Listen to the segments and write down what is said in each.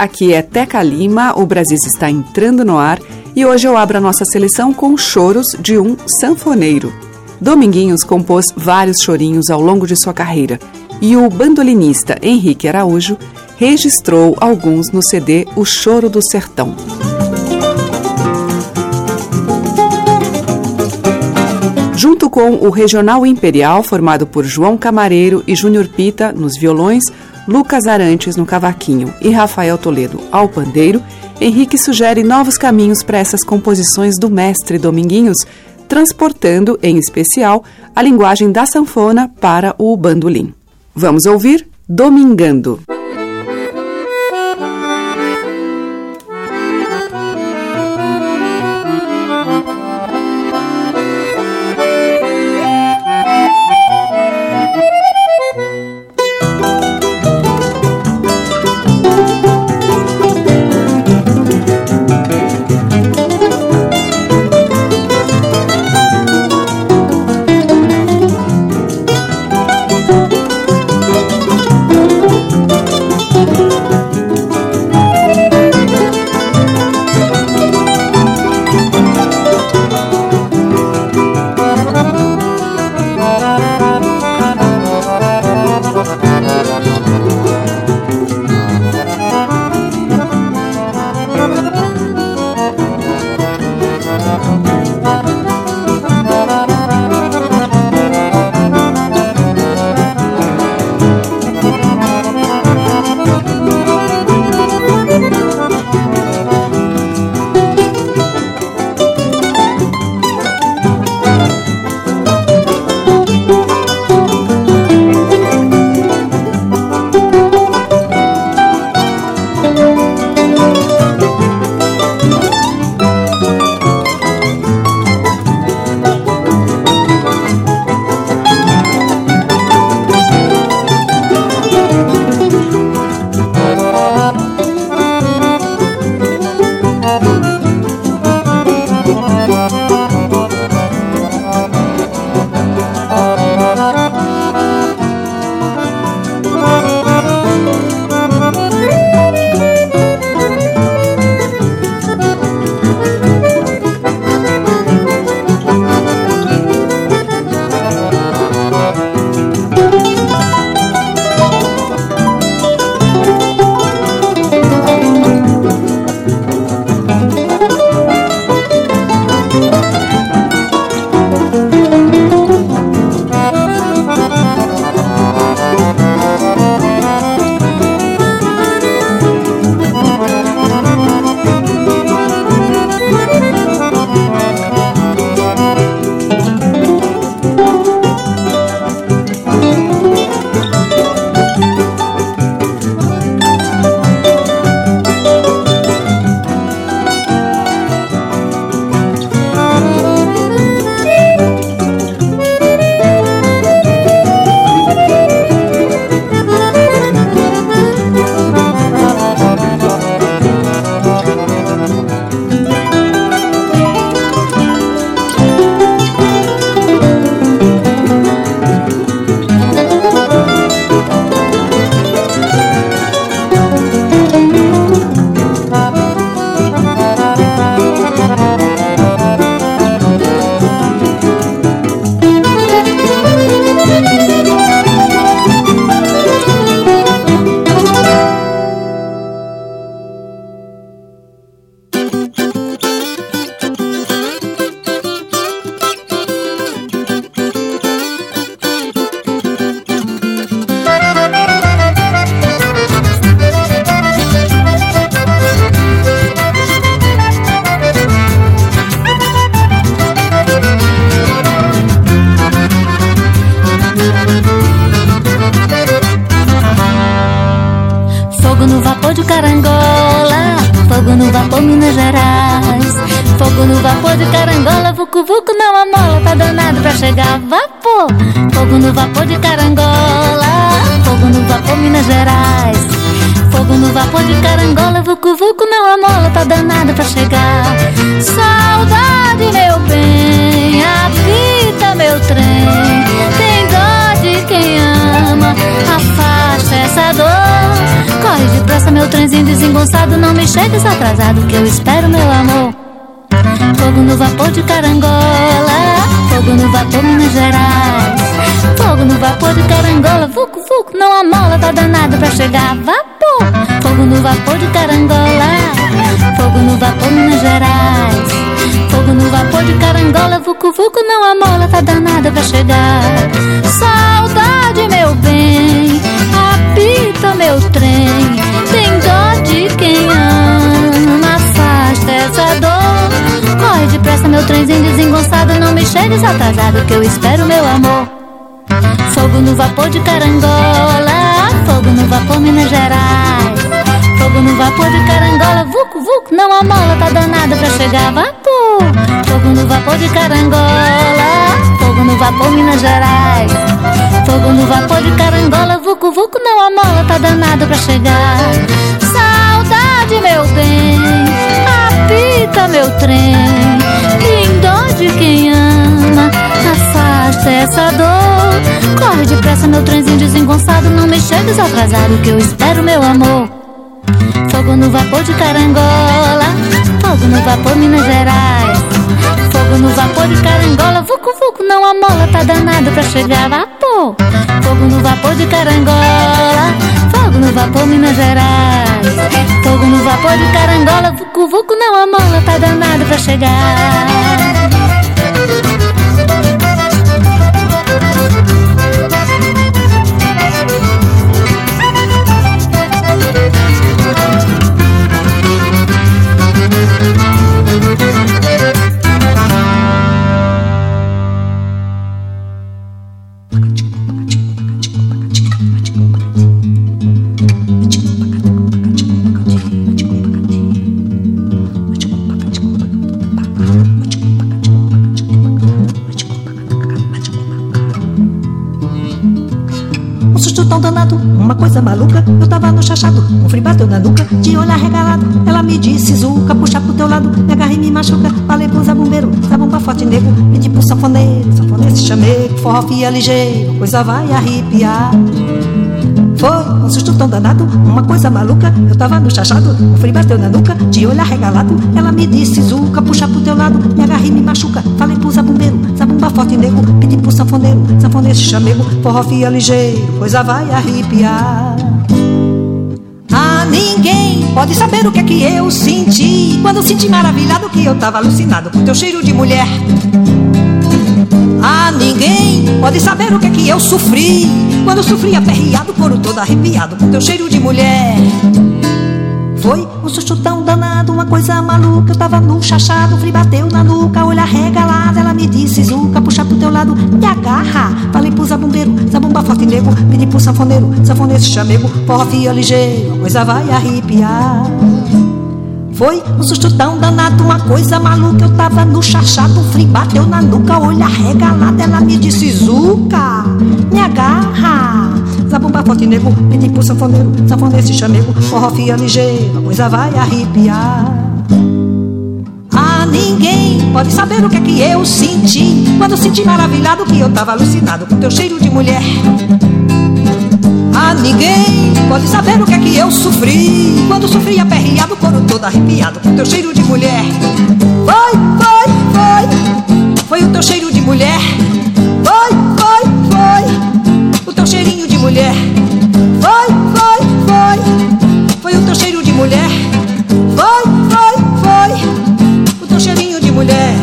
Aqui é Teca Lima, o Brasil está entrando no ar e hoje eu abro a nossa seleção com choros de um sanfoneiro. Dominguinhos compôs vários chorinhos ao longo de sua carreira e o bandolinista Henrique Araújo registrou alguns no CD O Choro do Sertão. Junto com o Regional Imperial, formado por João Camareiro e Júnior Pita nos violões, Lucas Arantes no cavaquinho e Rafael Toledo ao pandeiro, Henrique sugere novos caminhos para essas composições do mestre Dominguinhos, transportando, em especial, a linguagem da sanfona para o bandolim. Vamos ouvir Domingando. Vapor de carangola, vucu vucu não amola, tá danado pra chegar. Saudade, meu bem, apita meu trem. Tem dó de quem ama, afasta essa dor. Corre depressa, meu trenzinho desengonçado, não me chegues atrasado, que eu espero, meu amor. Fogo no vapor de carangola, fogo no vapor Minas Gerais. Fogo no vapor de carangola, vucu vucu, não amola, tá danado pra chegar vapor. Fogo no vapor de carangola, fogo no vapor Minas Gerais. Fogo no vapor de carangola, vucu vucu, não amola, tá danado pra chegar. Saudade, meu bem, apita meu trem, trenzinho desengonçado, não me chegues atrasado, que eu espero, meu amor. Fogo no vapor de carangola, fogo no vapor Minas Gerais. Fogo no vapor de carangola, vucu vucu, não amola, tá danado pra chegar vapor. Fogo no vapor de carangola, fogo no vapor Minas Gerais. Fogo no vapor de carangola, vucu vucu, não amola, tá danado pra chegar. Saudade, meu bem, apita meu trem, lindo de quem ama, afasta essa dor. Corre depressa, meu trenzinho desengonçado, não me chegues atrasado, que eu espero, meu amor. Fogo no vapor de carangola, fogo no vapor Minas Gerais. Fogo no vapor de carangola, vucu vucu, não amola, tá danado pra chegar vapor. Fogo no vapor de carangola, fogo no vapor Minas Gerais. Fogo no vapor de carangola, vucu vucu, não amola, tá danado pra chegar. Um frio bateu na nuca, de olhar regalado. Ela me disse, Zuca, puxa pro teu lado, me agarra e me machuca. Falei pro zabumbeiro, zabumba forte nego, pedi pro sanfoneiro, sanfoneiro se chamei, forró fia ligeiro, coisa vai arrepiar. Foi um susto tão danado, uma coisa maluca. Eu tava no chachado, o frio bateu na nuca, de olhar regalado. Ela me disse, Zuca, puxa pro teu lado, me agarra e me machuca. Falei pro zabumbeiro, zabumba forte nego, pedi pro sanfoneiro, sanfoneiro se chamego, forró fia ligeiro, coisa vai arrepiar. Ninguém pode saber o que é que eu senti quando eu senti maravilhado que eu tava alucinado com teu cheiro de mulher. Ah, ninguém pode saber o que é que eu sofri quando eu sofri aperreado, couro todo arrepiado com teu cheiro de mulher. Foi um susto tão danado, uma coisa maluca. Eu tava no chachado, o frio bateu na nuca, olho arregalado. Ela me disse, Zuca, puxa pro teu lado, me agarra. Falei pro zabumbeiro, zabumba forte nego. Pedi pro sanfoneiro, sanfoneiro chamego. Forró fia ligeiro, coisa vai arrepiar. Foi um susto tão danado, uma coisa maluca. Eu tava no chachado, frio bateu na nuca, olho arregalado. Ela me disse, Zuca, me agarra. Zabumba forte nego, pedi pro sanfoneiro, sanfoneiro se chamego. Forró fia ligeiro, a coisa vai arrepiar. Ah, ninguém pode saber o que é que eu senti quando senti maravilhado que eu tava alucinado com teu cheiro de mulher. Ah, ninguém pode saber o que é que eu sofri quando sofri aperreado, couro todo arrepiado com teu cheiro de mulher. Foi, foi, foi, foi o teu cheiro de mulher. Foi, foi, foi, o teu cheirinho de mulher. Foi, foi, foi, foi o teu cheiro de mulher. Foi, foi, foi, o teu cheirinho de mulher.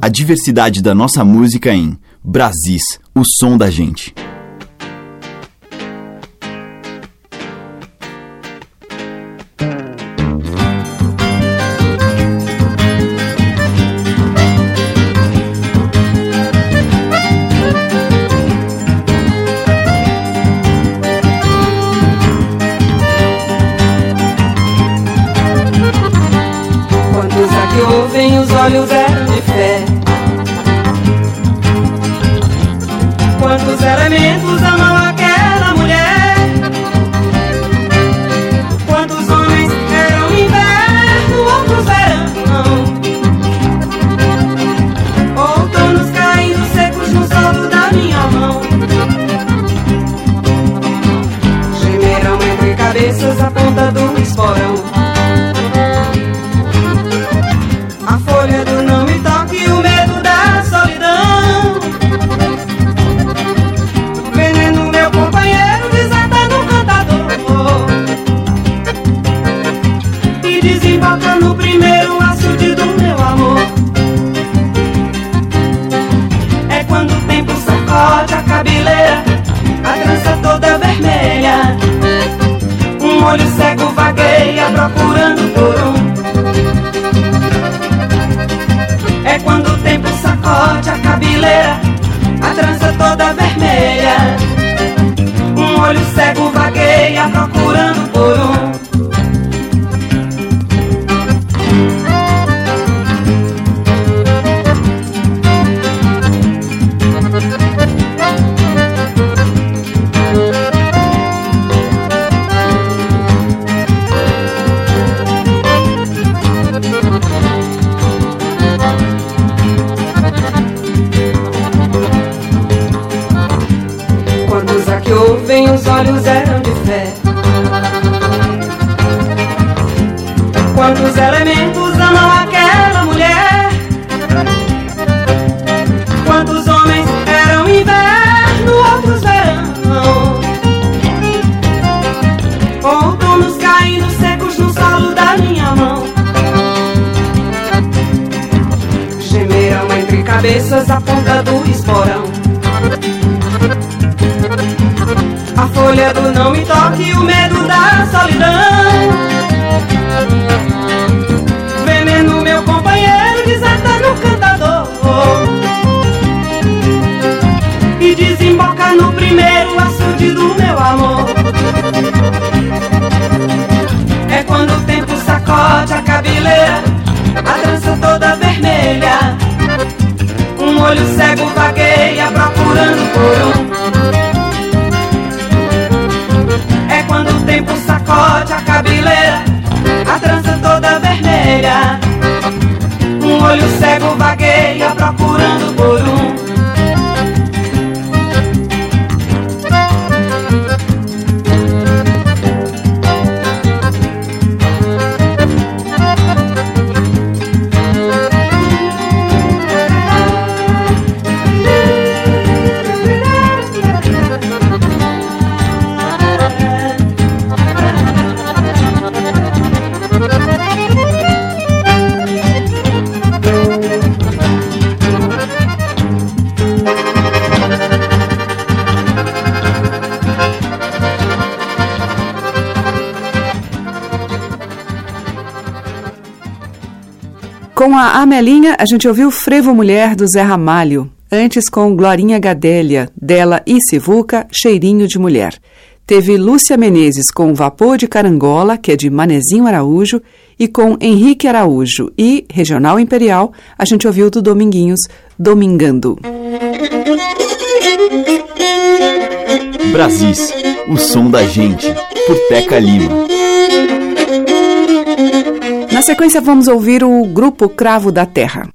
A diversidade da nossa música em Brasis, o som da gente. Um olho sacode a cabeleira, a trança toda vermelha. Um olho cego vagueia procurando por um sacode a cabeleira, a trança toda vermelha. Um olho cego vagueia a Amelinha, a gente ouviu Frevo Mulher do Zé Ramalho. Antes com Glorinha Gadélia, dela e Sivuca, Cheirinho de Mulher. Teve Lúcia Menezes com Vapor de Carangola, que é de Manezinho Araújo, e com Henrique Araújo. E Regional Imperial, a gente ouviu do Dominguinhos, Domingando. Brasis, o som da gente, por Teca Lima. Na sequência, vamos ouvir o grupo Cravo da Terra.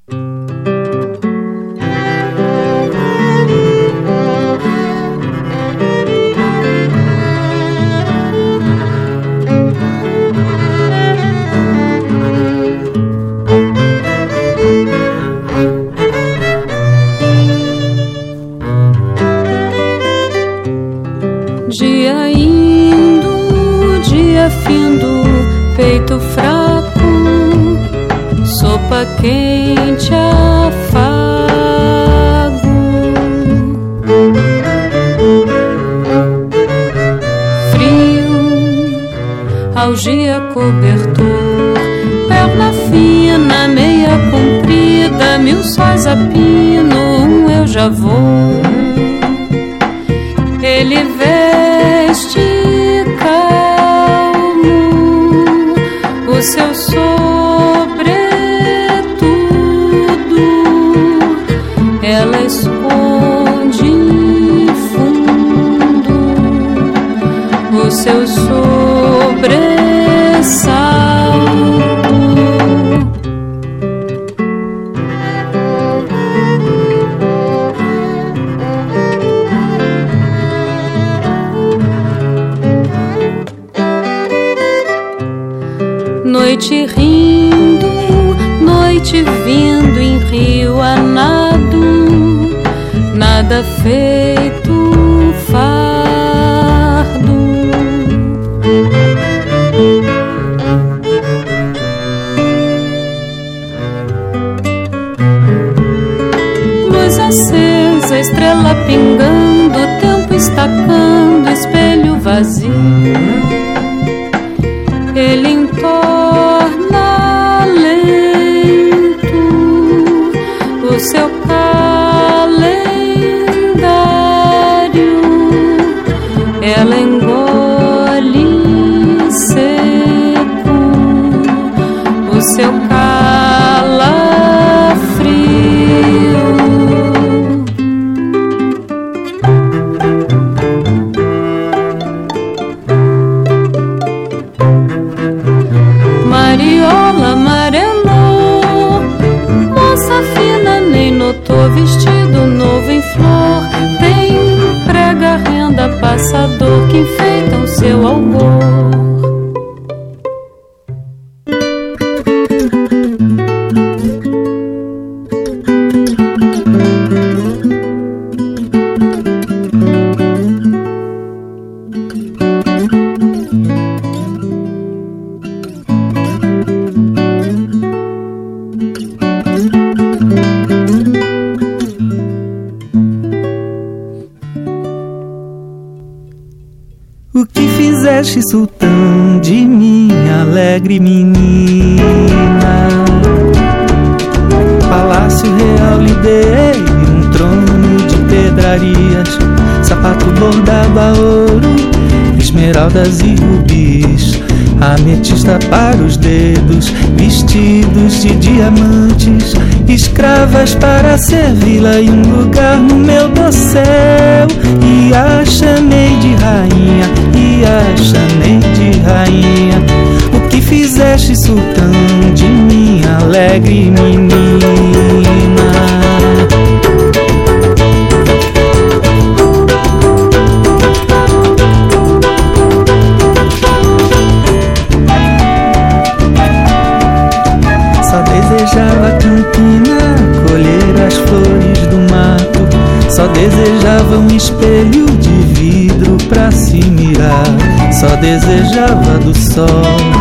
Um espelho de vidro pra se mirar. Só desejava do sol,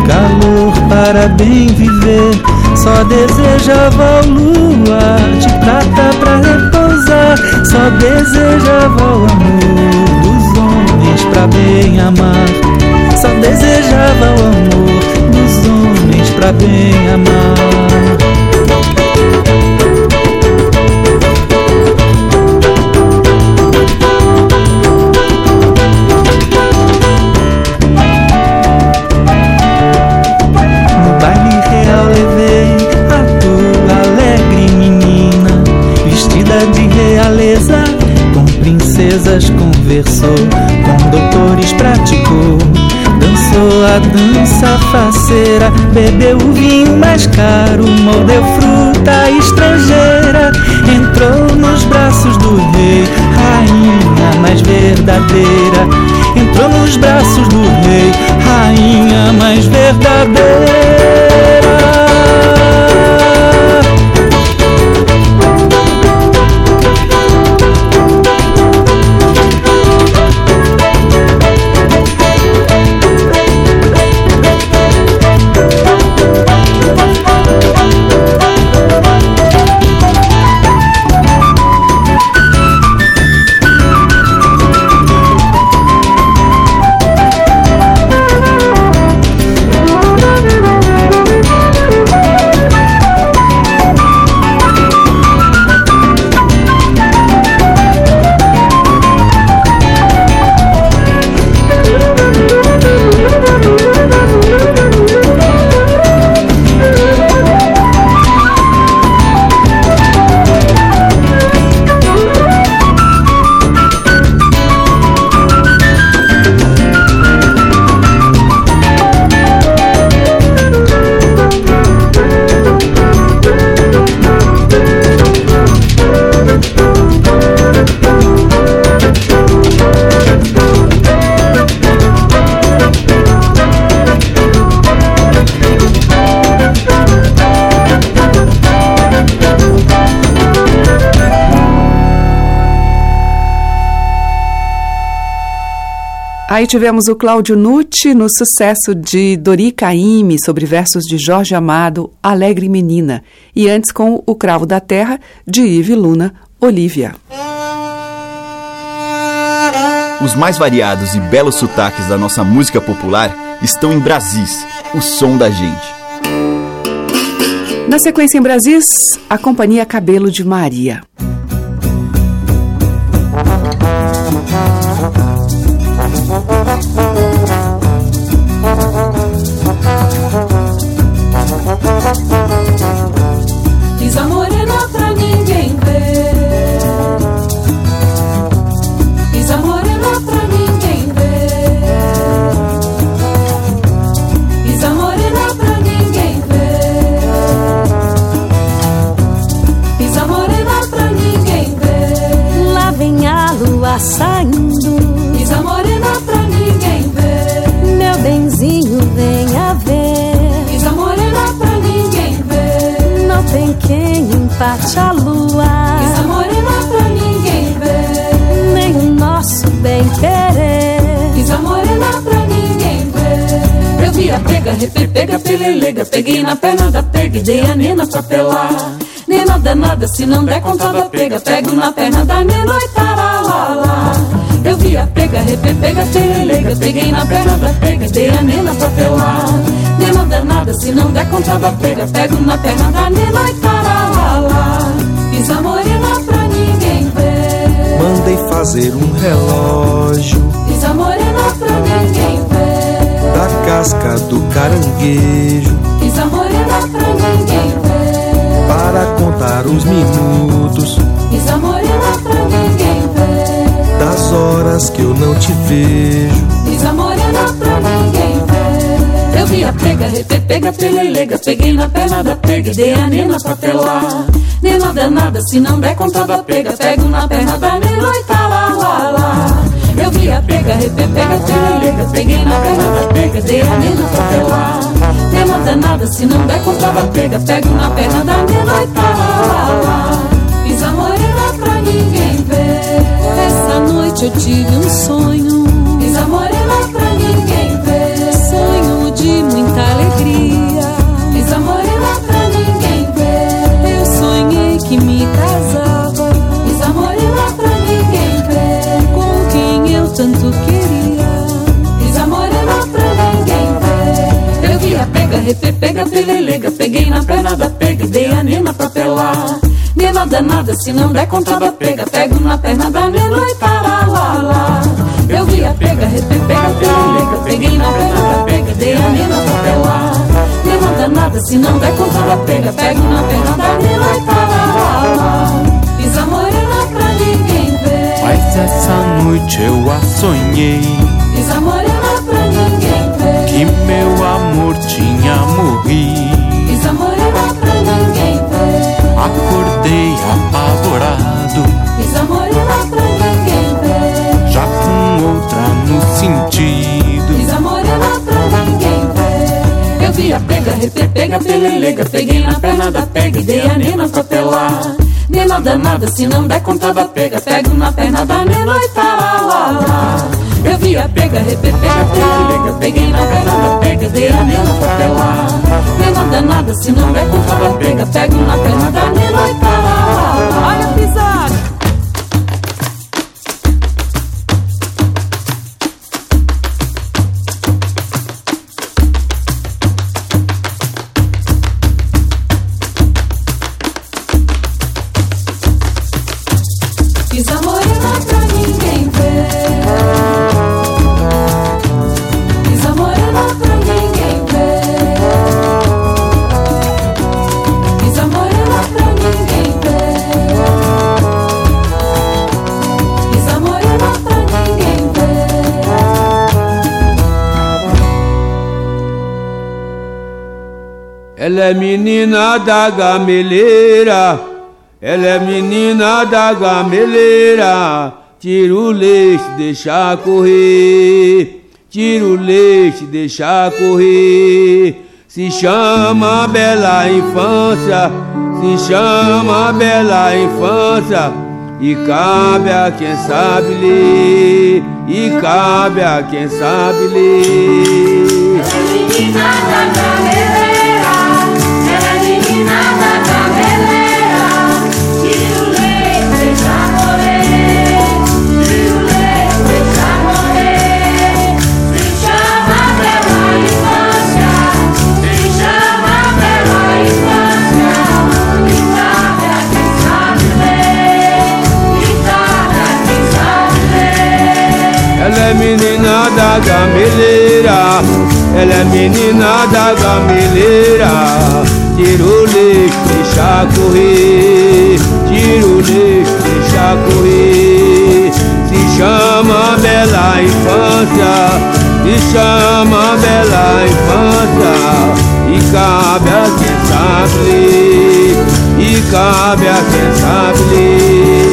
calor para bem viver. Só desejava o luar de prata pra repousar. Só desejava o amor dos homens pra bem amar. Só desejava o amor dos homens pra bem amar. Conversou, com doutores praticou. Dançou a dança faceira, bebeu o vinho mais caro, mordeu fruta estrangeira, entrou nos braços do rei, rainha mais verdadeira. Entrou nos braços do rei, rainha mais verdadeira. Aí tivemos o Cláudio Nucci no sucesso de Dori Caymmi sobre versos de Jorge Amado, Alegre Menina. E antes com O Cravo da Terra, de Yves Luna, Olivia. Os mais variados e belos sotaques da nossa música popular estão em Brasis, o som da gente. Na sequência em Brasis, a Companhia Cabelo de Maria. Lua saindo. Fiz a morena pra ninguém ver. Meu benzinho, venha ver. Fiz a morena pra ninguém ver. Não tem quem empate a lua. Fiz a morena pra ninguém ver. Nem o nosso bem querer. Fiz a morena pra ninguém ver. Eu vi a pega, repe, pega, pelelega. Peguei na perna da pega e dei a nena pra pelar. Nena danada, se não der conta da pega, pego na perna da nena e taralala. Eu vi a pega, repe, pega, pelelega. Peguei na perna da pega dei a nena pra pelar. Nena danada, se não der conta da pega, pego na perna da nena e taralala. Fiz a morena pra ninguém ver. Mandei fazer um relógio Fiz a morena pra ninguém ver. da casca do caranguejo Fiz a morena pra. Para contar os minutos Fiz a morena pra ninguém ver. das horas que eu não te vejo. Fiz a morena pra ninguém ver. Eu vi a pega, repe, pega, pelelega. Peguei na perna da pega, dei a nena pra pelar. Nena danada, se não der conta da pega, pego na perna da nena e tá lá, lá, lá. Eu vi a pega, repe, pega, pelelega. Peguei na perna da pega, dei a nena pra pelar. Nena danada, se não der conta da pega, pego na perna da nena e tá lá, lá, lá. Fiz a morena pra ninguém ver. Essa noite eu tive um sonho. Fiz a morena pra ninguém ver. Sonho de muita alegria. Fiz a morena pra ninguém ver. Eu sonhei que me casava Fiz a morena pra ninguém ver. com quem eu tanto queria. A pega, pelelega. Peguei na perna da pega, dei a nena pra pelar. Nena danada, se não der conta da pega, pego na perna da nena e para lá, lá. Eu vi a pega, repe, pega, pelelega. Peguei na perna da pega, dei a nena pra pelar. Nena danada, se não der conta da pega, pego na perna da nena e para lá, lá. Fiz a morena pra ninguém ver. Mas essa noite eu a sonhei Fiz a morena pra ninguém ver. que meu amor tinha morrido. Fiz a morena pra ninguém ver. Acordei apavorado, Fiz a morena pra ninguém ver. já com outra no sentido. Fiz a morena pra ninguém ver. Eu vi a pega, repe, pega, pelelega. Peguei na perna da pega e dei a nena pra pelar. Nena danada, se não der conta da pega, pego na perna da nena e para lá, lá. Eu vi a pega, repe, pega. Peguei na perna da pega, dei a nena pra pelar. Nena danada, se não der conta da pega, pego na perna da é menina da gameleira, ela é menina da gameleira. Tira o leite, deixa correr. Tira o leite, deixa correr. Se chama bela infância, se chama bela infância. e cabe a quem sabe ler, e cabe a quem sabe ler. É menina da Ela é menina da gameleira, ela é menina da gameleira. Tira o leite, deixa correr, tira o leite, deixa correr. Se chama bela infância, se chama bela infância. E cabe a quem sabe e cabe a quem sabe ler.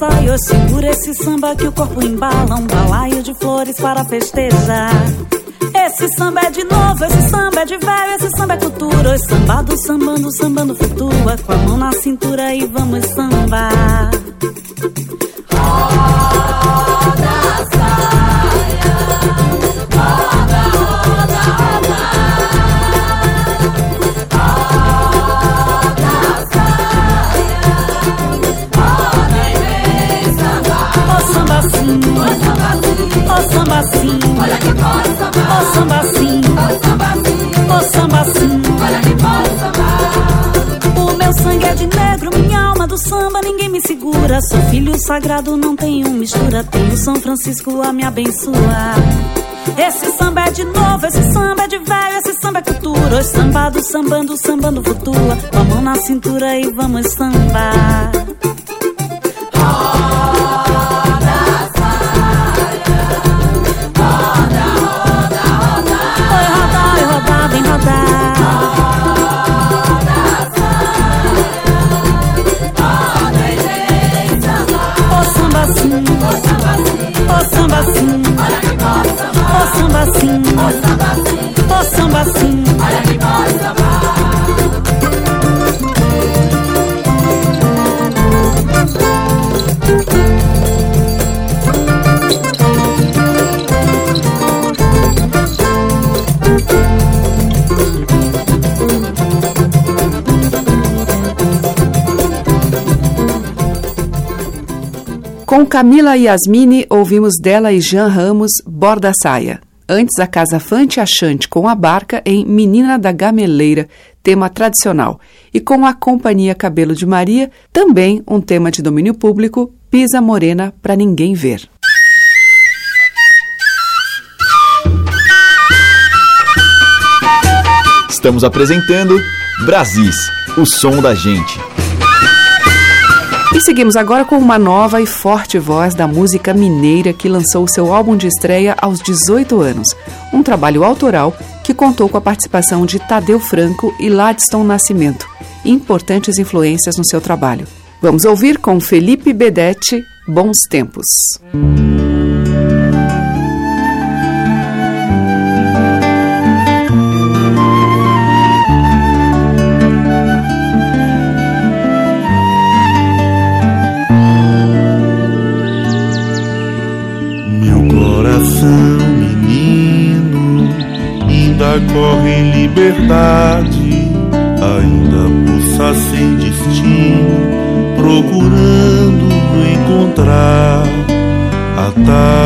Ô segura esse samba que o corpo embala, um balaio de flores para festejar. Esse samba é de novo, esse samba é de velho, esse samba é cultura. Oi, sambado, sambando, sambando flutua. Com a mão na cintura e vamos sambar. Samba sim, Olha que pode sambar, ô samba sim, olha que pode sambar. O meu sangue é de negro, minha alma do samba, ninguém me segura. Sou filho sagrado, não tenho mistura. Tenho São Francisco a me abençoar. Esse samba é de novo, esse samba é de velho, esse samba é cultura. Oi, sambado, sambando, sambando flutua. Com a mão na cintura e vamos sambar. samba sim, ô samba sim, ô samba sim. Olha que bom Com Camila Yasmini, ouvimos dela e Jean Ramos, Borda Saia. Antes, a Casa Fante Achante com a Barca em Menina da Gameleira, tema tradicional. E com a Companhia Cabelo de Maria, também um tema de domínio público, Pisa Morena para Ninguém Ver. Estamos apresentando Brasis, o som da gente. E seguimos agora com uma nova e forte voz da música mineira que lançou seu álbum de estreia aos 18 anos. Um trabalho autoral que contou com a participação de Tadeu Franco e Ladiston Nascimento, importantes influências no seu trabalho. Vamos ouvir com Felipe Bedetti, Bons Tempos. Procurando encontrar a tal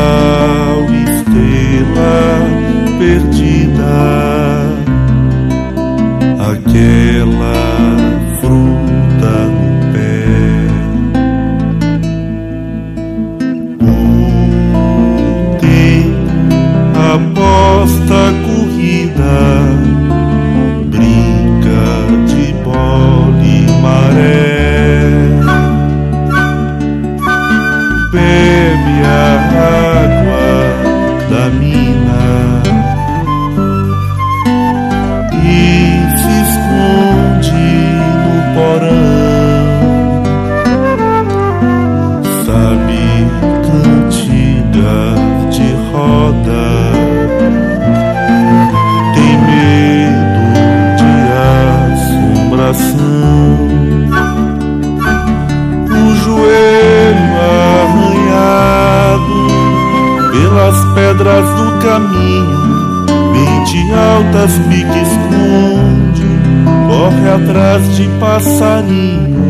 atrás de passarinho.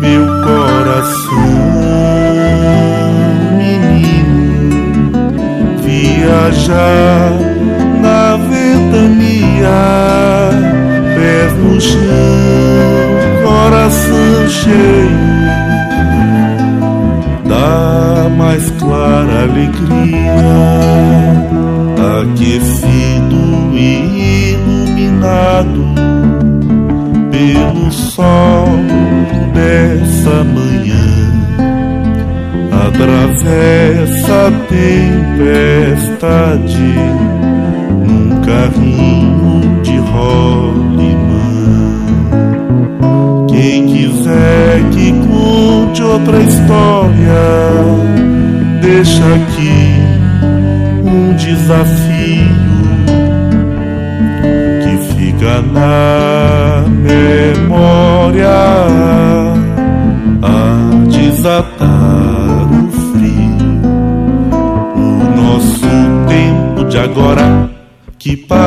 Meu coração, menino, viajar na ventania pés no chão, coração cheio da mais clara alegria, aquecido sol dessa manhã. Atravessa a tempestade num carrinho de rolimã. Quem quiser que conte outra história, deixa aqui um desafio que fica na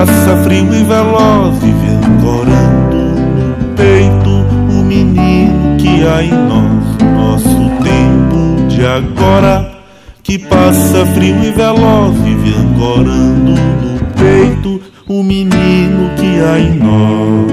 passa frio e veloz, corando no peito o menino que há em nós. Nosso tempo de agora, que passa frio e veloz, corando no peito o menino que há em nós.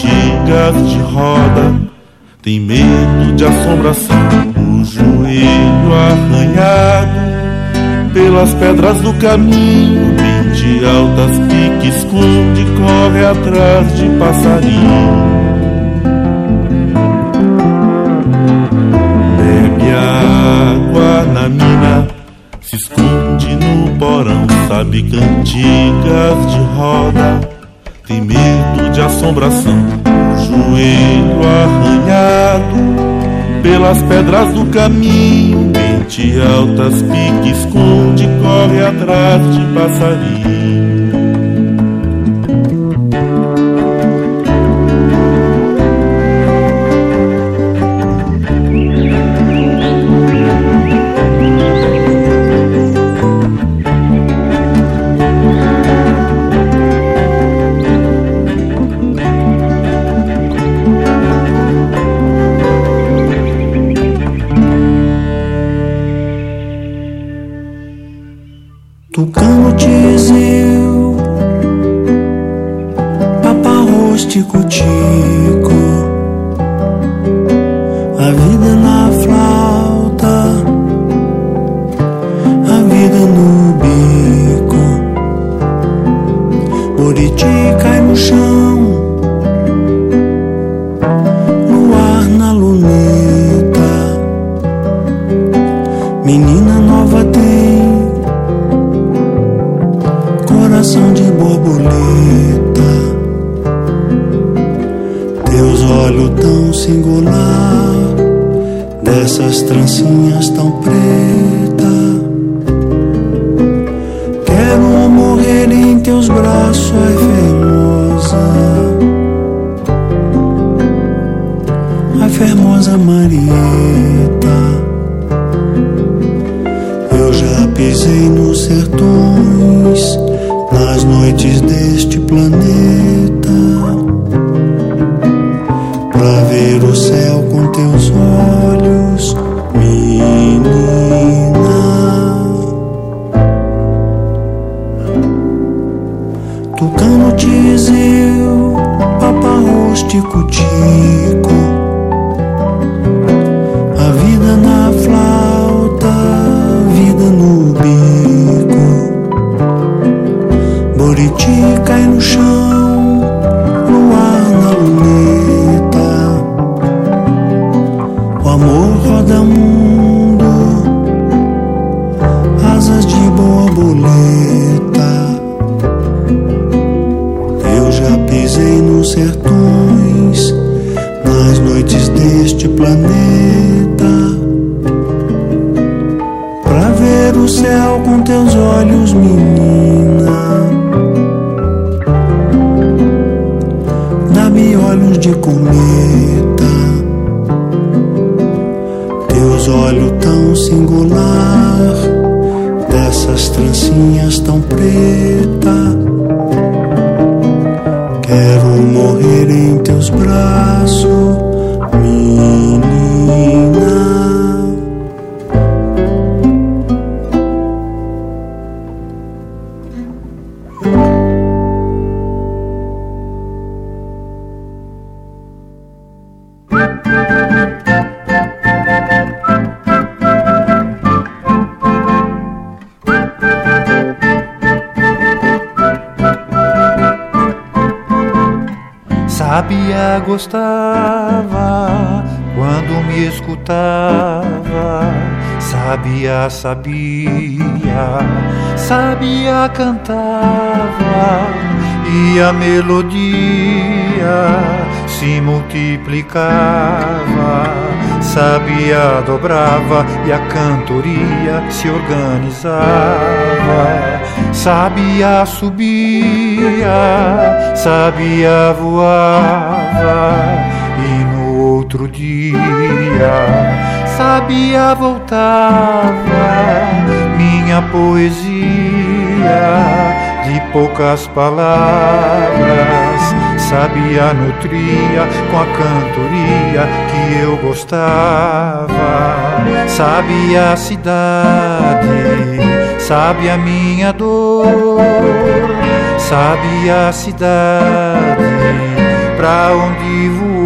cantigas de roda, tem medo de assombração, o joelho arranhado pelas pedras do caminho, de altas pique esconde, corre atrás de passarinho. Bebe água na mina, se esconde no porão, sabe cantigas de roda, tem medo de assombração, joelho arranhado pelas pedras do caminho Ponte altas pique esconde, corre atrás de passarinho. Gostava escutava. Sabia, sabia, sabia cantava e a melodia se multiplicava. Sabia, dobrava e a cantoria se organizava. Sabia, subia, sabia, voava. Outro dia, sabia, voltava. Minha poesia de poucas palavras sabia nutria com a cantoria que eu gostava. Sabia a cidade, sabe a minha dor, sabe a cidade pra onde voou.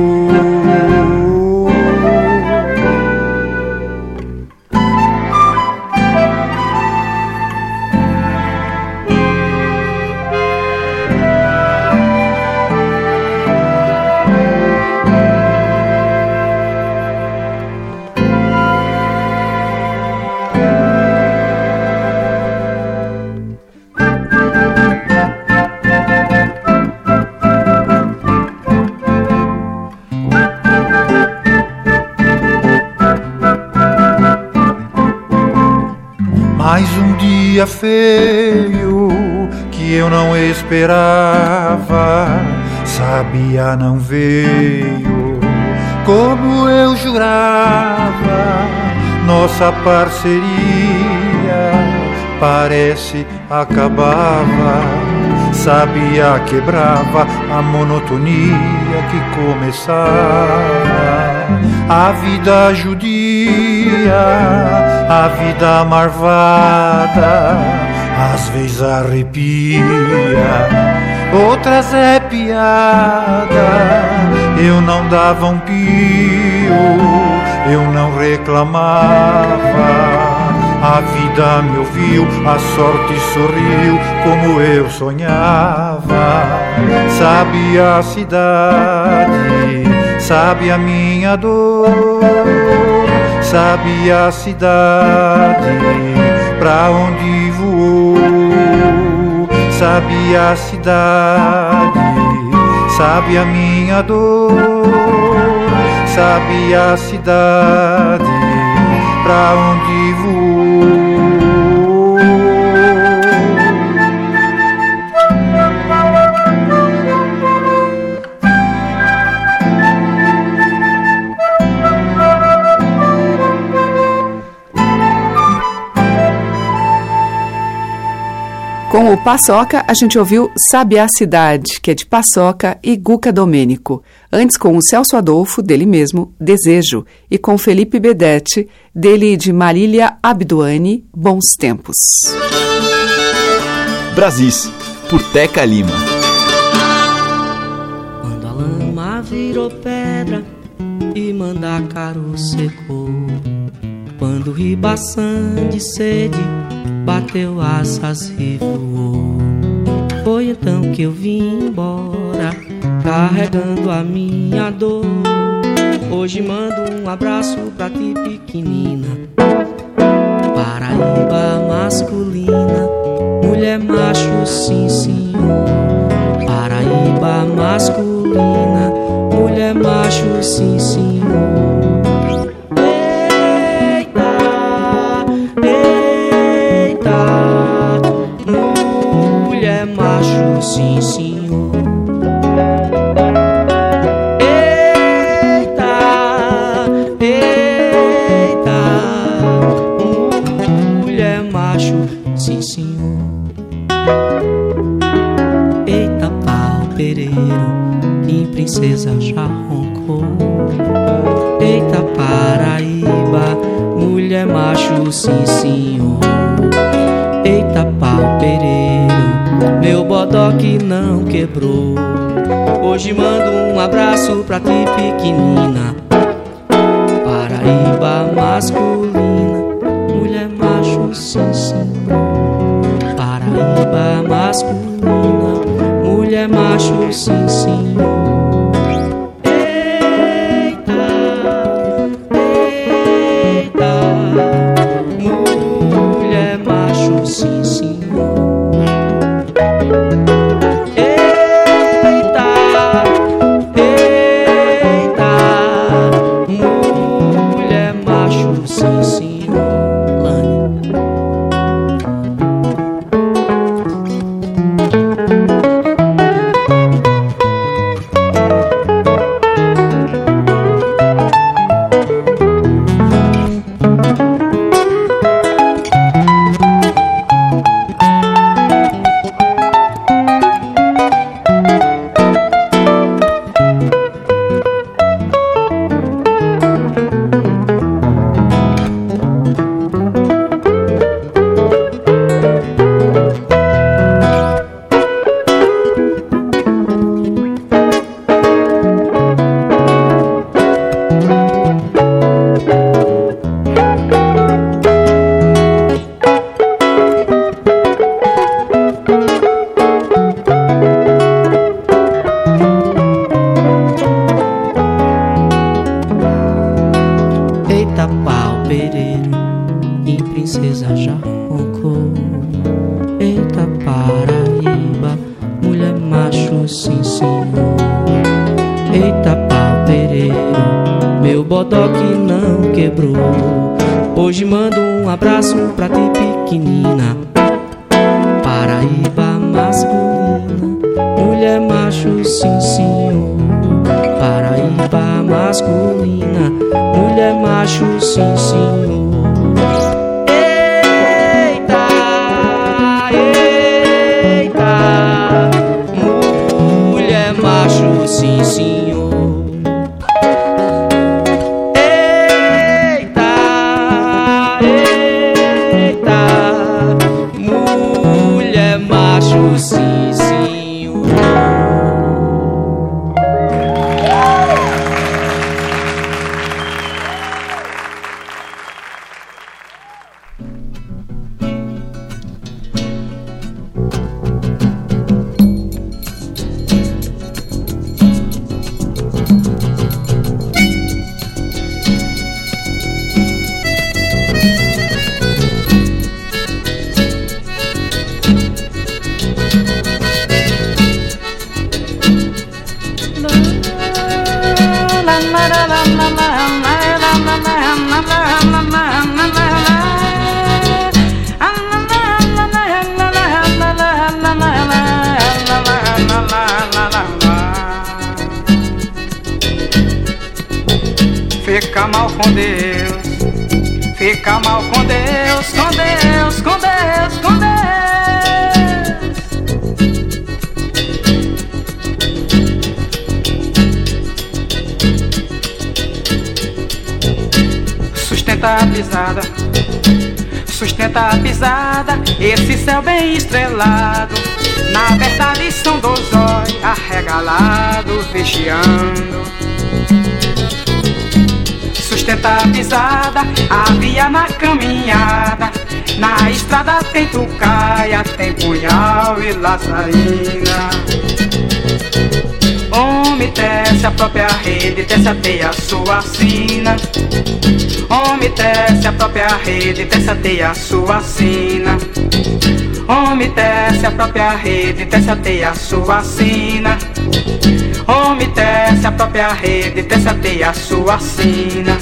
Dia feio que eu não esperava, sabia não veio como eu jurava. Nossa parceria parece acabava, sabia quebrava a monotonia que começava a vida judia, a vida marvada, às vezes arrepia, outras é piada. Eu não dava um pio, eu não reclamava. A vida me ouviu, a sorte sorriu como eu sonhava. Sabia a cidade sabe a minha dor, sabe a cidade pra onde voou, sabe a cidade, sabe a minha dor, sabe a cidade pra onde voou. Com o Paçoca, a gente ouviu Sabe a Cidade, que é de Paçoca e Guca Domênico. Antes, com o Celso Adolfo, dele mesmo, Desejo. E com Felipe Bedete, dele de Marília Abduani, Bons Tempos. Brasis, por Teca Lima. Quando a lama virou pedra e caro secou. Quando o ribação de sede bateu asas e voou. Foi então que eu vim embora, carregando a minha dor. Hoje mando um abraço pra ti, pequenina. Paraíba masculina, mulher macho, sim senhor. Paraíba masculina, mulher macho, sim senhor. Pra ti, pequenina. Mal com Deus, fica mal com Deus, com Deus, com Deus, com Deus. Sustenta a pisada, sustenta a pisada, esse céu bem estrelado. Na verdade são dois olhos arregalados, vigiando sustenta a pisada, a via na caminhada. Na estrada tem trucaia, tem punhal e laçarina. Homem tece a própria rede, tece a teia sua sina. Homem tece a própria rede, tece a teia sua sina. Homem tece a própria rede, tece a teia sua sina. Homem tece a própria rede, tece a teia sua sina.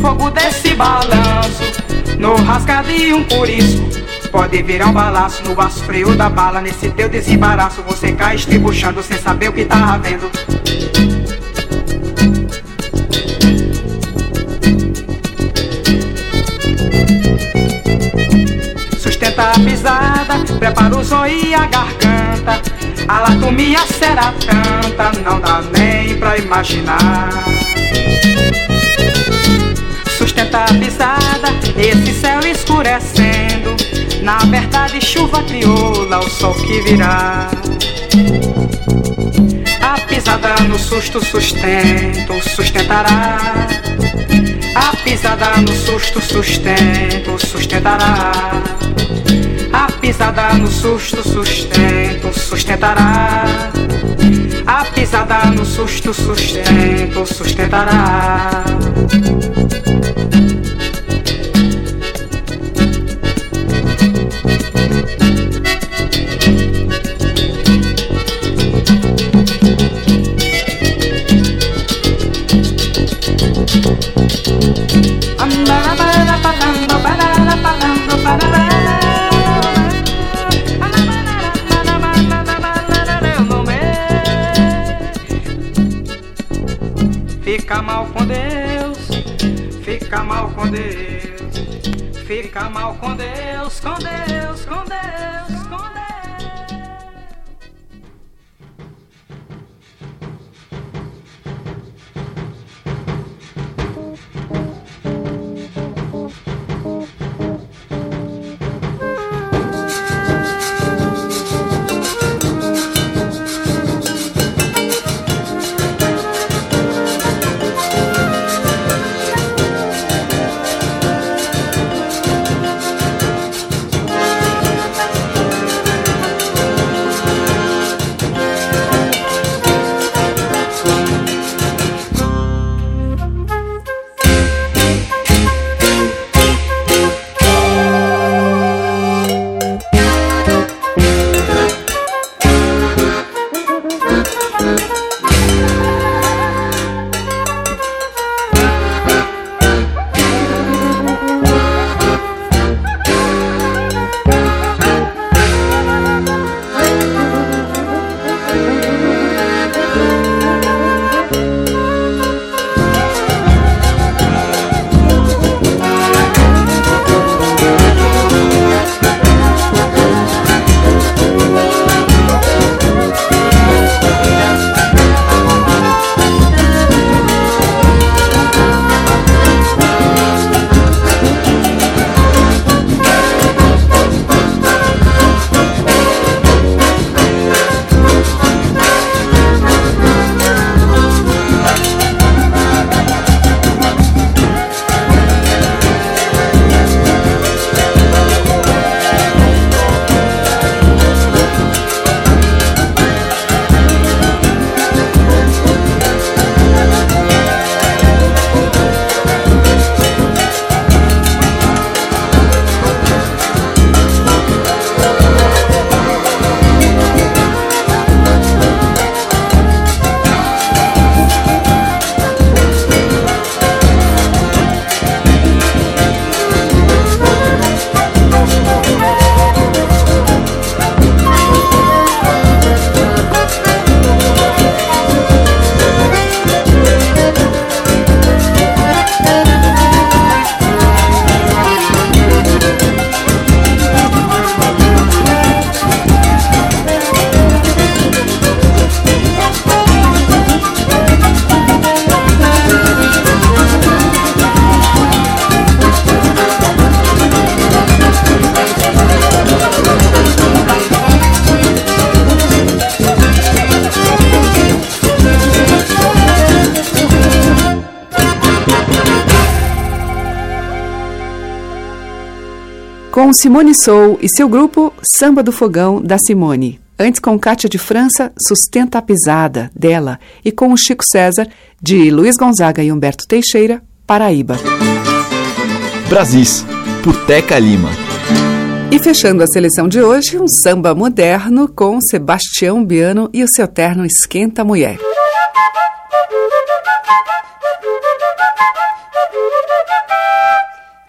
Fogo desse balanço, no rasga de um Pode virar um balaço. No aço frio da bala Nesse teu desembaraço você cai estribuchando Sem saber o que tá havendo. Sustenta a pisada, prepara o zóio e a garganta. A latomia será tanta, não dá nem pra imaginar Sustenta a pisada, esse céu escurecendo Na verdade chuva crioula, o sol que virá A pisada no susto sustento, sustentará a pisada no susto sustento, sustentará. A pisada no susto sustento, sustentará. A pisada no susto sustento, sustentará. Fica fica mal com Deus, fica mal com Deus, com Deus, Com Simone Sou e seu grupo Samba do Fogão da Simone. Antes com Cátia de França, Sustenta a Pisada, dela. E com o Chico César, de Luiz Gonzaga e Humberto Teixeira, Paraíba. Brasis, por Teca Lima. E fechando a seleção de hoje, um samba moderno com Sebastião Biano e o seu terno Esquenta Mulher.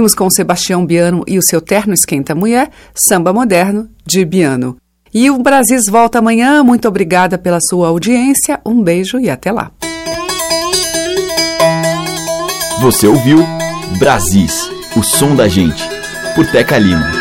Ouvimos com Sebastião Biano e o seu terno Esquenta Mulher, samba moderno de Biano. E o Brasis volta amanhã. Muito obrigada pela sua audiência. Um beijo e até lá. Você ouviu Brasis, o som da gente, por Teca Lima.